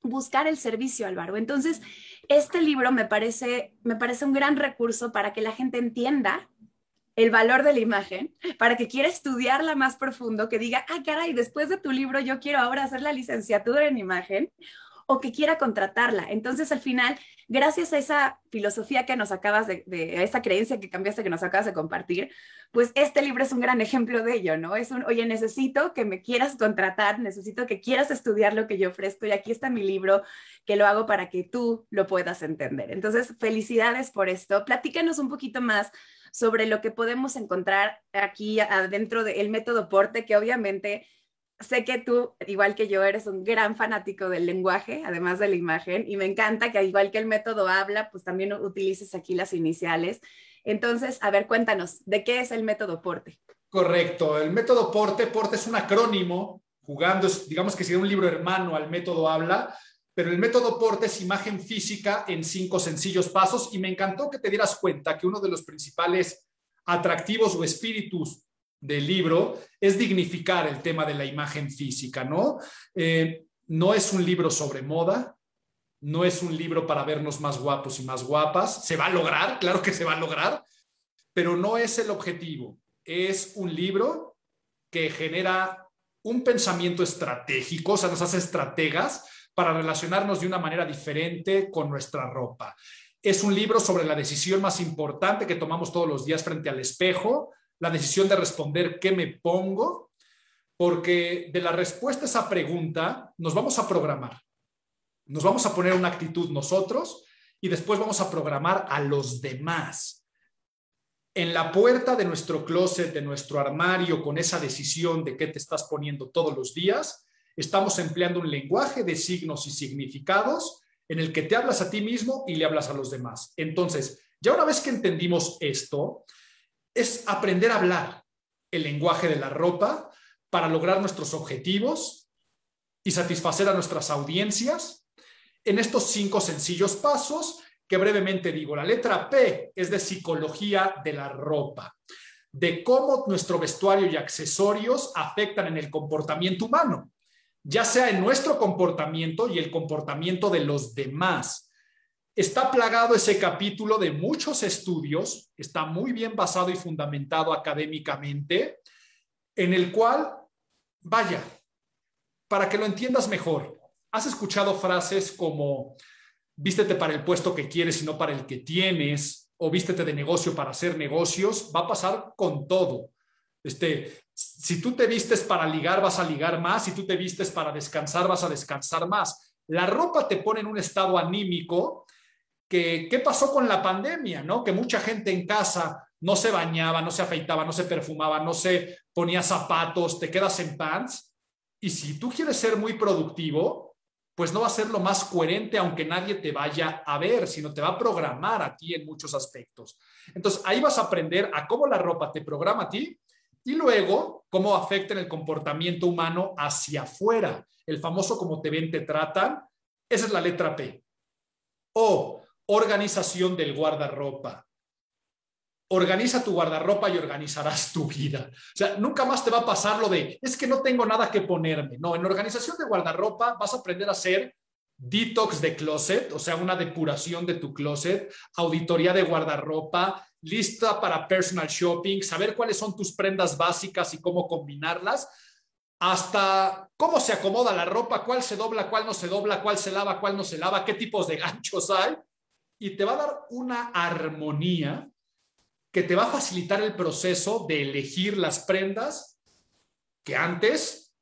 buscar el servicio, Álvaro. Entonces, este libro me parece, me parece un gran recurso para que la gente entienda el valor de la imagen, para que quiera estudiarla más profundo, que diga, ah, caray, después de tu libro yo quiero ahora hacer la licenciatura en imagen o que quiera contratarla. Entonces, al final, gracias a esa filosofía que nos acabas de, de, esa creencia que cambiaste, que nos acabas de compartir, pues este libro es un gran ejemplo de ello, ¿no? Es un, oye, necesito que me quieras contratar, necesito que quieras estudiar lo que yo ofrezco y aquí está mi libro, que lo hago para que tú lo puedas entender. Entonces, felicidades por esto. Platícanos un poquito más sobre lo que podemos encontrar aquí adentro del método Porte, que obviamente sé que tú, igual que yo, eres un gran fanático del lenguaje, además de la imagen, y me encanta que igual que el método habla, pues también utilices aquí las iniciales. Entonces, a ver, cuéntanos, ¿de qué es el método Porte? Correcto, el método Porte, Porte es un acrónimo, jugando, digamos que sería un libro hermano al método habla, pero el método Porte es imagen física en cinco sencillos pasos y me encantó que te dieras cuenta que uno de los principales atractivos o espíritus del libro es dignificar el tema de la imagen física, ¿no? Eh, no es un libro sobre moda, no es un libro para vernos más guapos y más guapas. Se va a lograr, claro que se va a lograr, pero no es el objetivo. Es un libro que genera un pensamiento estratégico, o sea, nos hace estrategas para relacionarnos de una manera diferente con nuestra ropa. Es un libro sobre la decisión más importante que tomamos todos los días frente al espejo, la decisión de responder qué me pongo, porque de la respuesta a esa pregunta nos vamos a programar. Nos vamos a poner una actitud nosotros y después vamos a programar a los demás. En la puerta de nuestro closet, de nuestro armario, con esa decisión de qué te estás poniendo todos los días, estamos empleando un lenguaje de signos y significados en el que te hablas a ti mismo y le hablas a los demás. Entonces, ya una vez que entendimos esto, es aprender a hablar el lenguaje de la ropa para lograr nuestros objetivos y satisfacer a nuestras audiencias en estos cinco sencillos pasos que brevemente digo. La letra P es de psicología de la ropa, de cómo nuestro vestuario y accesorios afectan en el comportamiento humano, ya sea en nuestro comportamiento y el comportamiento de los demás Está plagado ese capítulo de muchos estudios, está muy bien basado y fundamentado académicamente, en el cual, vaya, para que lo entiendas mejor, has escuchado frases como, vístete para el puesto que quieres y no para el que tienes, o vístete de negocio para hacer negocios, va a pasar con todo. Este, si tú te vistes para ligar, vas a ligar más, si tú te vistes para descansar, vas a descansar más. La ropa te pone en un estado anímico que, ¿qué pasó con la pandemia? ¿no? Que mucha gente en casa no se bañaba, no se afeitaba, no se perfumaba, no se ponía zapatos, te quedas en pants. Y si tú quieres ser muy productivo, pues no va a ser lo más coherente aunque nadie te vaya a ver, sino te va a programar a ti en muchos aspectos. Entonces ahí vas a aprender a cómo la ropa te programa a ti y luego cómo afecta en el comportamiento humano hacia afuera. El famoso como te ven, te tratan. Esa es la letra P. O organización del guardarropa. Organiza tu guardarropa y organizarás tu vida. O sea, nunca más te va a pasar lo de, es que no tengo nada que ponerme. No, en organización de guardarropa vas a aprender a hacer detox de closet, o sea, una depuración de tu closet, auditoría de guardarropa, lista para personal shopping, saber cuáles son tus prendas básicas y cómo combinarlas, hasta cómo se acomoda la ropa, cuál se dobla, cuál no se dobla, cuál se lava, cuál no se lava, qué tipos de <laughs> ganchos hay, y te va a dar una armonía que te va a facilitar el proceso de elegir las prendas que antes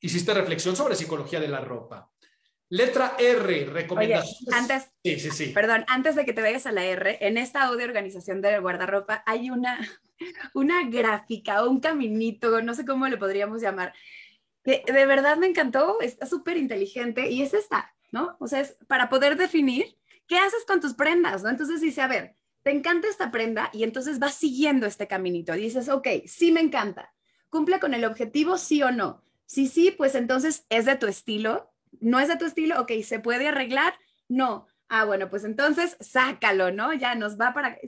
hiciste reflexión sobre psicología de la ropa. Letra R, recomendaciones. antes, sí, sí, sí. Perdón, antes de que te vayas a la R, en esta audio organización del guardarropa hay una, <laughs> una gráfica o un caminito, no sé cómo le podríamos llamar, que de verdad me encantó, está súper inteligente y es esta, ¿no? O sea, es para poder definir qué haces con tus prendas, ¿no? Entonces dice, a ver, te encanta esta prenda y entonces vas siguiendo este caminito. Dices, ok, sí me encanta. ¿Cumple con el objetivo, sí o no? Si sí, pues entonces es de tu estilo no es de tu estilo, ok, ¿se puede arreglar? No. Ah, bueno, pues entonces sácalo, ¿no? Ya nos va para...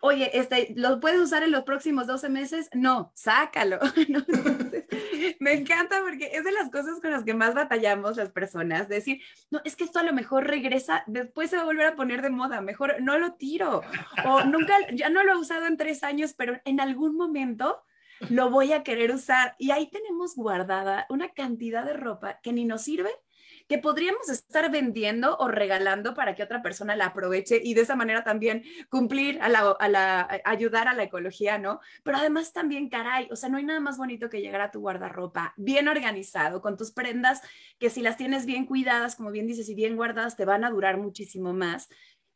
Oye, este, ¿lo puedes usar en los próximos 12 meses? No, sácalo. <laughs> me encanta porque es de las cosas con las que más batallamos las personas, decir, no, es que esto a lo mejor regresa, después se va a volver a poner de moda, mejor no lo tiro. O nunca, ya no lo he usado en tres años, pero en algún momento lo voy a querer usar. Y ahí tenemos guardada una cantidad de ropa que ni nos sirve que podríamos estar vendiendo o regalando para que otra persona la aproveche y de esa manera también cumplir a la, ayudar a la ecología, ¿no? Pero además también, caray, o sea, no hay nada más bonito que llegar a tu guardarropa bien organizado, con tus prendas que si las tienes bien cuidadas, como bien dices, y bien guardadas, te van a durar muchísimo más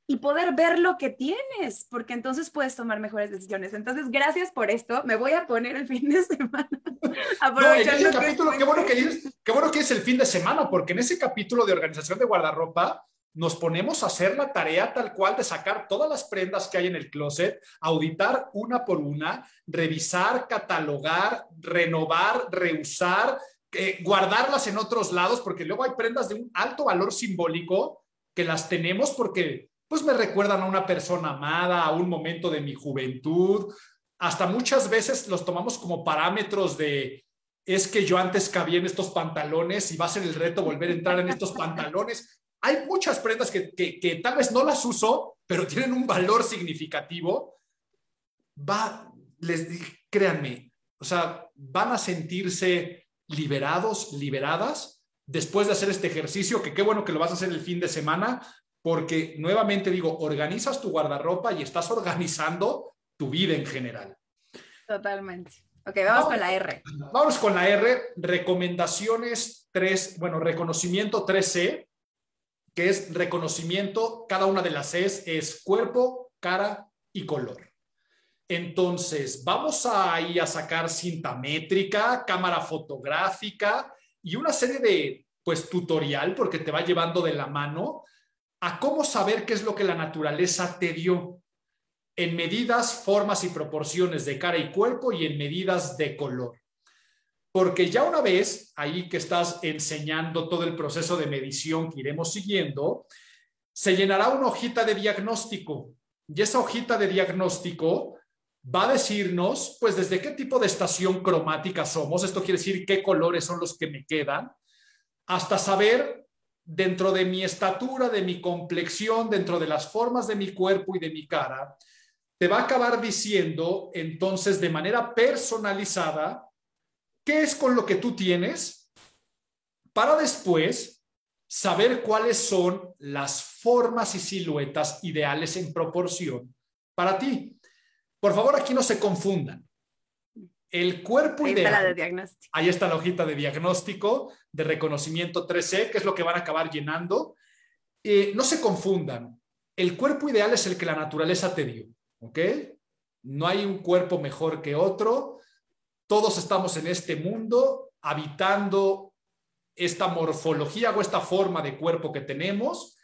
y poder ver lo que tienes, porque entonces puedes tomar mejores decisiones. Entonces, gracias por esto. Me voy a poner el fin de <laughs> semana. <laughs> Aprovechando no, capítulo, qué bueno, que es, qué bueno que es el fin de semana, porque en ese capítulo de organización de guardarropa nos ponemos a hacer la tarea tal cual de sacar todas las prendas que hay en el closet, auditar una por una, revisar, catalogar, renovar, reusar, eh, guardarlas en otros lados, porque luego hay prendas de un alto valor simbólico que las tenemos porque pues me recuerdan a una persona amada, a un momento de mi juventud. Hasta muchas veces los tomamos como parámetros de, es que yo antes cabía en estos pantalones y va a ser el reto volver a entrar en estos pantalones. Hay muchas prendas que, que, tal vez no las uso, pero tienen un valor significativo. Va, les créanme, o sea, van a sentirse liberados, liberadas después de hacer este ejercicio, que qué bueno que lo vas a hacer el fin de semana, porque nuevamente digo, organizas tu guardarropa y estás organizando tu vida en general. Totalmente. Ok, vamos, con la R. Vamos con la R, recomendaciones 3, bueno, reconocimiento 3C, que es reconocimiento, cada una de las C es cuerpo, cara y color. Entonces, vamos a ir a sacar cinta métrica, cámara fotográfica y una serie de, pues, tutorial, porque te va llevando de la mano a cómo saber qué es lo que la naturaleza te dio en medidas, formas y proporciones de cara y cuerpo y en medidas de color. Porque ya una vez ahí que estás enseñando todo el proceso de medición que iremos siguiendo, se llenará una hojita de diagnóstico y esa hojita de diagnóstico va a decirnos, pues, desde qué tipo de estación cromática somos, esto quiere decir qué colores son los que me quedan, hasta saber dentro de mi estatura, de mi complexión, dentro de las formas de mi cuerpo y de mi cara, te va a acabar diciendo entonces de manera personalizada qué es con lo que tú tienes para después saber cuáles son las formas y siluetas ideales en proporción para ti. Por favor, aquí no se confundan. El cuerpo Ahí ideal. está la de diagnóstico. Ahí está la hojita de diagnóstico, de reconocimiento 3C, que es lo que van a acabar llenando. Eh, no se confundan. El cuerpo ideal es el que la naturaleza te dio, ¿ok? No hay un cuerpo mejor que otro. Todos estamos en este mundo habitando esta morfología o esta forma de cuerpo que tenemos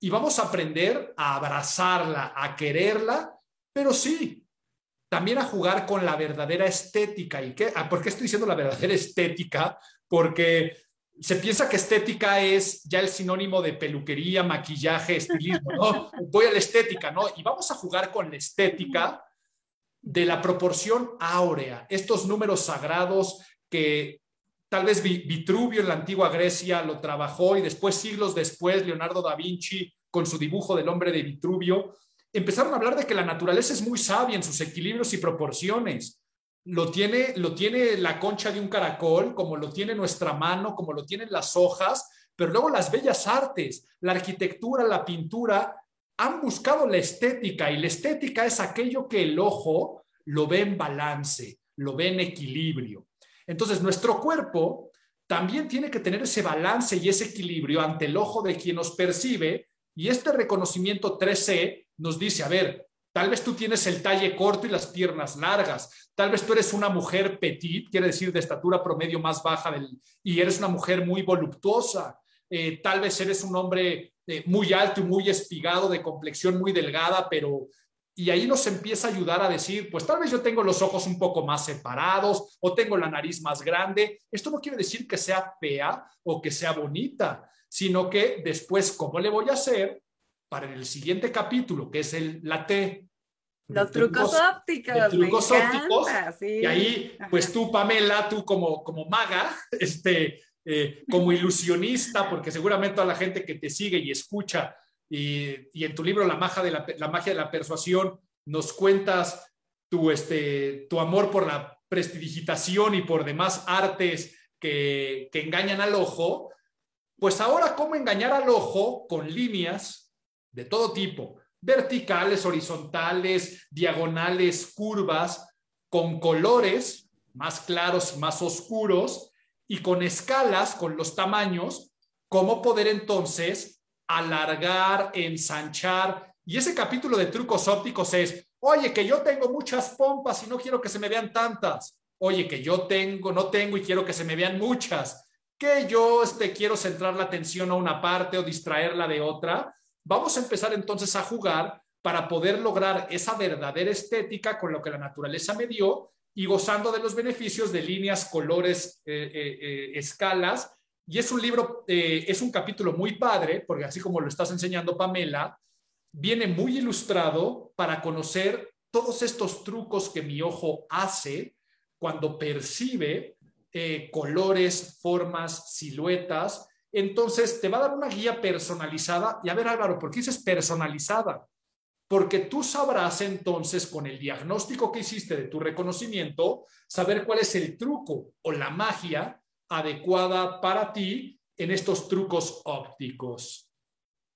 y vamos a aprender a abrazarla, a quererla, pero sí, también a jugar con la verdadera estética. ¿Y qué? Ah, ¿Por qué estoy diciendo la verdadera <laughs> estética? Porque se piensa que estética es ya el sinónimo de peluquería, maquillaje, estilismo, ¿no? <laughs> Voy a la estética, ¿no? Y vamos a jugar con la estética de la proporción áurea, estos números sagrados que tal vez Vitruvio en la antigua Grecia lo trabajó y después, siglos después, Leonardo da Vinci con su dibujo del hombre de Vitruvio, empezaron a hablar de que la naturaleza es muy sabia en sus equilibrios y proporciones. Lo tiene, lo tiene la concha de un caracol, como lo tiene nuestra mano, como lo tienen las hojas, pero luego las bellas artes, la arquitectura, la pintura, han buscado la estética y la estética es aquello que el ojo lo ve en balance, lo ve en equilibrio. Entonces, nuestro cuerpo también tiene que tener ese balance y ese equilibrio ante el ojo de quien nos percibe y este reconocimiento 3C nos dice, a ver, tal vez tú tienes el talle corto y las piernas largas, tal vez tú eres una mujer petit, quiere decir de estatura promedio más baja y eres una mujer muy voluptuosa, eh, tal vez eres un hombre eh, muy alto y muy espigado, de complexión muy delgada, pero... Y ahí nos empieza a ayudar a decir, pues tal vez yo tengo los ojos un poco más separados o tengo la nariz más grande. Esto no quiere decir que sea fea o que sea bonita, sino que después, ¿cómo le voy a hacer para en el siguiente capítulo, que es el, la T? Los trucos, ópticos. de trucos me ópticos. sí. Y ahí, pues tú, Pamela, tú como, como maga, <laughs> este, eh, como ilusionista, porque seguramente toda la gente que te sigue y escucha, y, y en tu libro la magia, de la, la magia de la persuasión, nos cuentas tu, este, tu amor por la prestidigitación y por demás artes que, que engañan al ojo, pues ahora, ¿cómo engañar al ojo con líneas de todo tipo? Verticales, horizontales, diagonales, curvas, con colores más claros más oscuros y con escalas, con los tamaños, cómo poder entonces alargar, ensanchar. Y ese capítulo de trucos ópticos es, oye, que yo tengo muchas pompas y no quiero que se me vean tantas. Oye, que yo tengo, no tengo y quiero que se me vean muchas que yo este, quiero centrar la atención a una parte o distraerla de otra, vamos a empezar entonces a jugar para poder lograr esa verdadera estética con lo que la naturaleza me dio y gozando de los beneficios de líneas, colores, eh, eh, eh, escalas. Y es un libro, es un capítulo muy padre, porque así como lo estás enseñando Pamela, viene muy ilustrado para conocer todos estos trucos que mi ojo hace cuando percibe colores, formas, siluetas. Entonces te va a dar una guía personalizada. Y a ver, Álvaro, ¿por qué dices personalizada? Porque tú sabrás entonces con el diagnóstico que hiciste de tu reconocimiento, saber cuál es el truco o la magia adecuada para ti en estos trucos ópticos.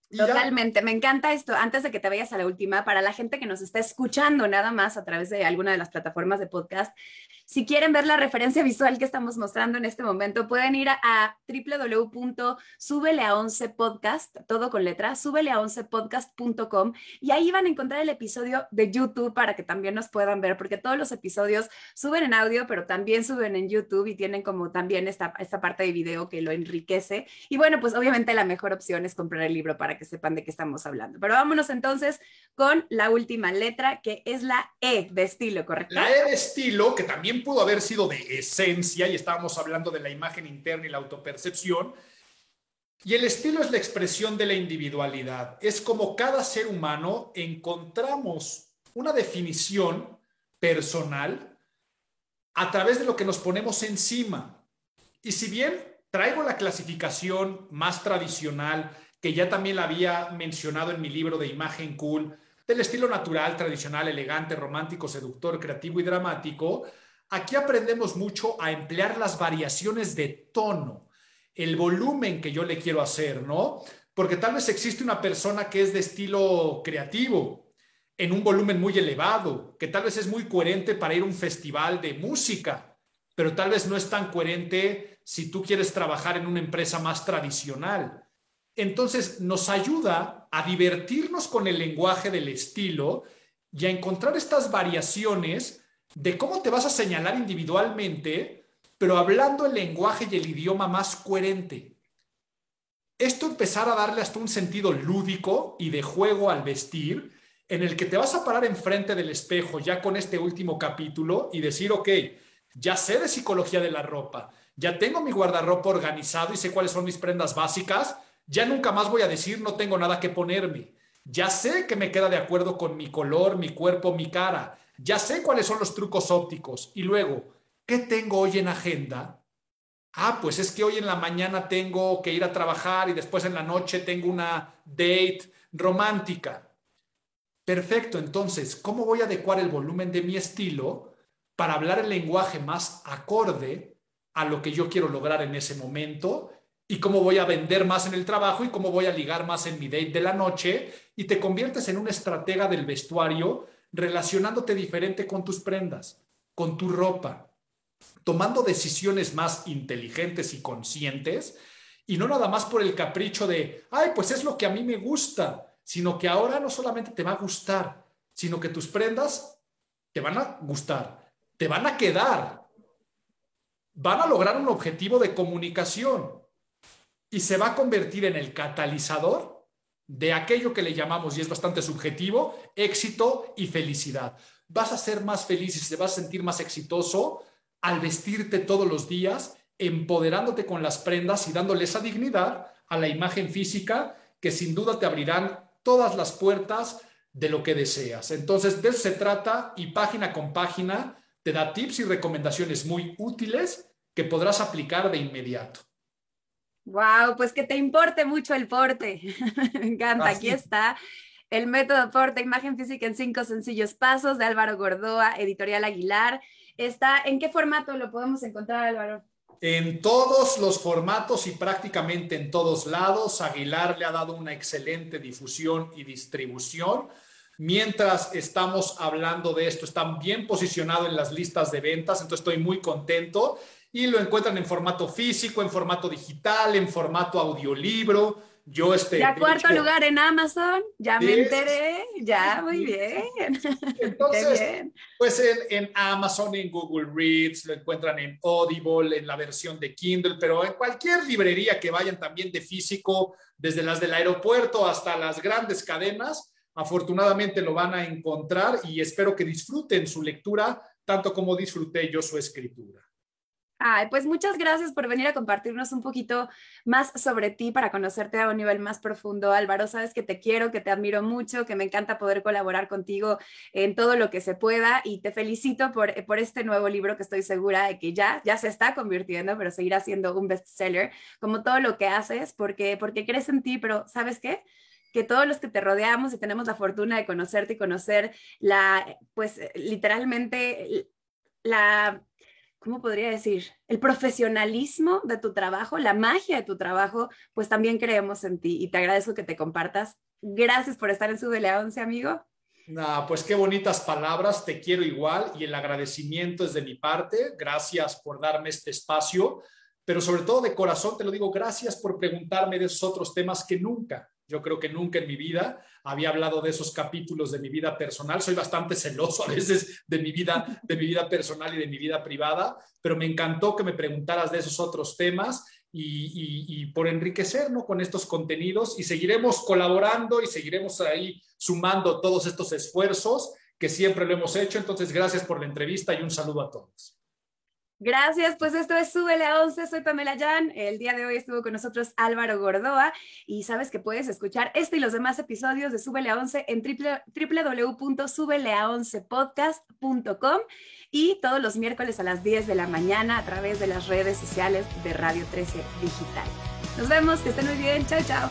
Totalmente, me encanta esto. Antes de que te vayas a la última, para la gente que nos está escuchando nada más a través de alguna de las plataformas de podcast, si quieren ver la referencia visual que estamos mostrando en este momento, pueden ir a, a www.subelea11podcast, todo con letras, subelea11podcast.com y ahí van a encontrar el episodio de YouTube para que también nos puedan ver, porque todos los episodios suben en audio, pero también suben en YouTube y tienen como también esta, esta parte de video que lo enriquece. Y bueno, pues obviamente la mejor opción es comprar el libro para que sepan de qué estamos hablando. Pero vámonos entonces con la última letra, que es la E de estilo, ¿correcto? La E de estilo, que también pudo haber sido de esencia, y estábamos hablando de la imagen interna y la autopercepción, y el estilo es la expresión de la individualidad. Es como cada ser humano encontramos una definición personal a través de lo que nos ponemos encima. Y si bien traigo la clasificación más tradicional, que ya también la había mencionado en mi libro de imagen cool, del estilo natural, tradicional, elegante, romántico, seductor, creativo y dramático, aquí aprendemos mucho a emplear las variaciones de tono, el volumen que yo le quiero hacer, ¿no? Porque tal vez existe una persona que es de estilo creativo en un volumen muy elevado, que tal vez es muy coherente para ir a un festival de música, pero tal vez no es tan coherente si tú quieres trabajar en una empresa más tradicional. Entonces nos ayuda a divertirnos con el lenguaje del estilo y a encontrar estas variaciones de cómo te vas a señalar individualmente, pero hablando el lenguaje y el idioma más coherente. Esto empezar a darle hasta un sentido lúdico y de juego al vestir, en el que te vas a parar enfrente del espejo ya con este último capítulo y decir, ok, ya sé de psicología de la ropa, ya tengo mi guardarropa organizado y sé cuáles son mis prendas básicas, ya nunca más voy a decir no tengo nada que ponerme. Ya sé que me queda de acuerdo con mi color, mi cuerpo, mi cara. Ya sé cuáles son los trucos ópticos. Y luego, ¿qué tengo hoy en agenda? Ah, pues es que hoy en la mañana tengo que ir a trabajar y después en la noche tengo una date romántica. Perfecto, entonces, ¿cómo voy a adecuar el volumen de mi estilo para hablar el lenguaje más acorde a lo que yo quiero lograr en ese momento y cómo voy a vender más en el trabajo y cómo voy a ligar más en mi date de la noche y te conviertes en una estratega del vestuario relacionándote diferente con tus prendas, con tu ropa, tomando decisiones más inteligentes y conscientes y no nada más por el capricho de, ay, pues es lo que a mí me gusta, sino que ahora no solamente te va a gustar, sino que tus prendas te van a gustar, te van a quedar, van a lograr un objetivo de comunicación y se va a convertir en el catalizador de aquello que le llamamos, y es bastante subjetivo, éxito y felicidad. Vas a ser más feliz y se vas a sentir más exitoso al vestirte todos los días, empoderándote con las prendas y dándole esa dignidad a la imagen física que sin duda te abrirán todas las puertas de lo que deseas. Entonces, de eso se trata y página con página te da tips y recomendaciones muy útiles que podrás aplicar de inmediato. Wow, pues que te importe mucho el porte. <laughs> Me encanta. Aquí está el método porte, imagen física en cinco sencillos pasos de Álvaro Gordoa, editorial Aguilar. Está, ¿en qué formato lo podemos encontrar, Álvaro? En todos los formatos y prácticamente en todos lados, Aguilar le ha dado una excelente difusión y distribución. Mientras estamos hablando de esto, están bien posicionados en las listas de ventas, entonces estoy muy contento y lo encuentran en formato físico, en formato digital, en formato audiolibro. Yo este. Ya cuarto lugar en Amazon, ya me enteré, ya muy bien. <laughs> Entonces, pues en, en, Amazon, en Google Reads, lo encuentran en Audible, en la versión de Kindle, pero en cualquier librería que vayan también de físico, desde las del aeropuerto hasta las grandes cadenas, afortunadamente lo van a encontrar y espero que disfruten su lectura tanto como disfruté yo su escritura. Ay, pues muchas gracias por venir a compartirnos un poquito más sobre ti para conocerte a un nivel más profundo. Álvaro, sabes que te quiero, que te admiro mucho, que me encanta poder colaborar contigo en todo lo que se pueda y te felicito por, por este nuevo libro que estoy segura de que ya, ya se está convirtiendo, pero seguirá siendo un bestseller, como todo lo que haces, porque, porque crees en ti, pero ¿sabes qué? que todos los que te rodeamos y tenemos la fortuna de conocerte y conocer la, pues literalmente la ¿cómo podría decir? El profesionalismo de tu trabajo, la magia de tu trabajo, pues también creemos en ti y te agradezco que te compartas. Gracias por estar en su a 11, amigo. Nah, pues qué bonitas palabras, te quiero igual y el agradecimiento es de mi parte. Gracias por darme este espacio, pero sobre todo de corazón te lo digo, gracias por preguntarme de esos otros temas que nunca, yo creo que nunca en mi vida había hablado de esos capítulos de mi vida personal. Soy bastante celoso a veces de mi vida, de mi vida personal y de mi vida privada, pero me encantó que me preguntaras de esos otros temas y, por enriquecer con estos contenidos y seguiremos colaborando y seguiremos ahí sumando todos estos esfuerzos que siempre lo hemos hecho. Entonces, gracias por la entrevista y un saludo a todos. Gracias, pues esto es Súbele a 11, soy Pamela Jan. El día de hoy estuvo con nosotros Álvaro Gordoa y sabes que puedes escuchar este y los demás episodios de Súbele a 11 en www.subeleaoncepodcast.com y todos los miércoles a las 10 de la mañana a través de las redes sociales de Radio 13 Digital. Nos vemos, que estén muy bien, chao, chao.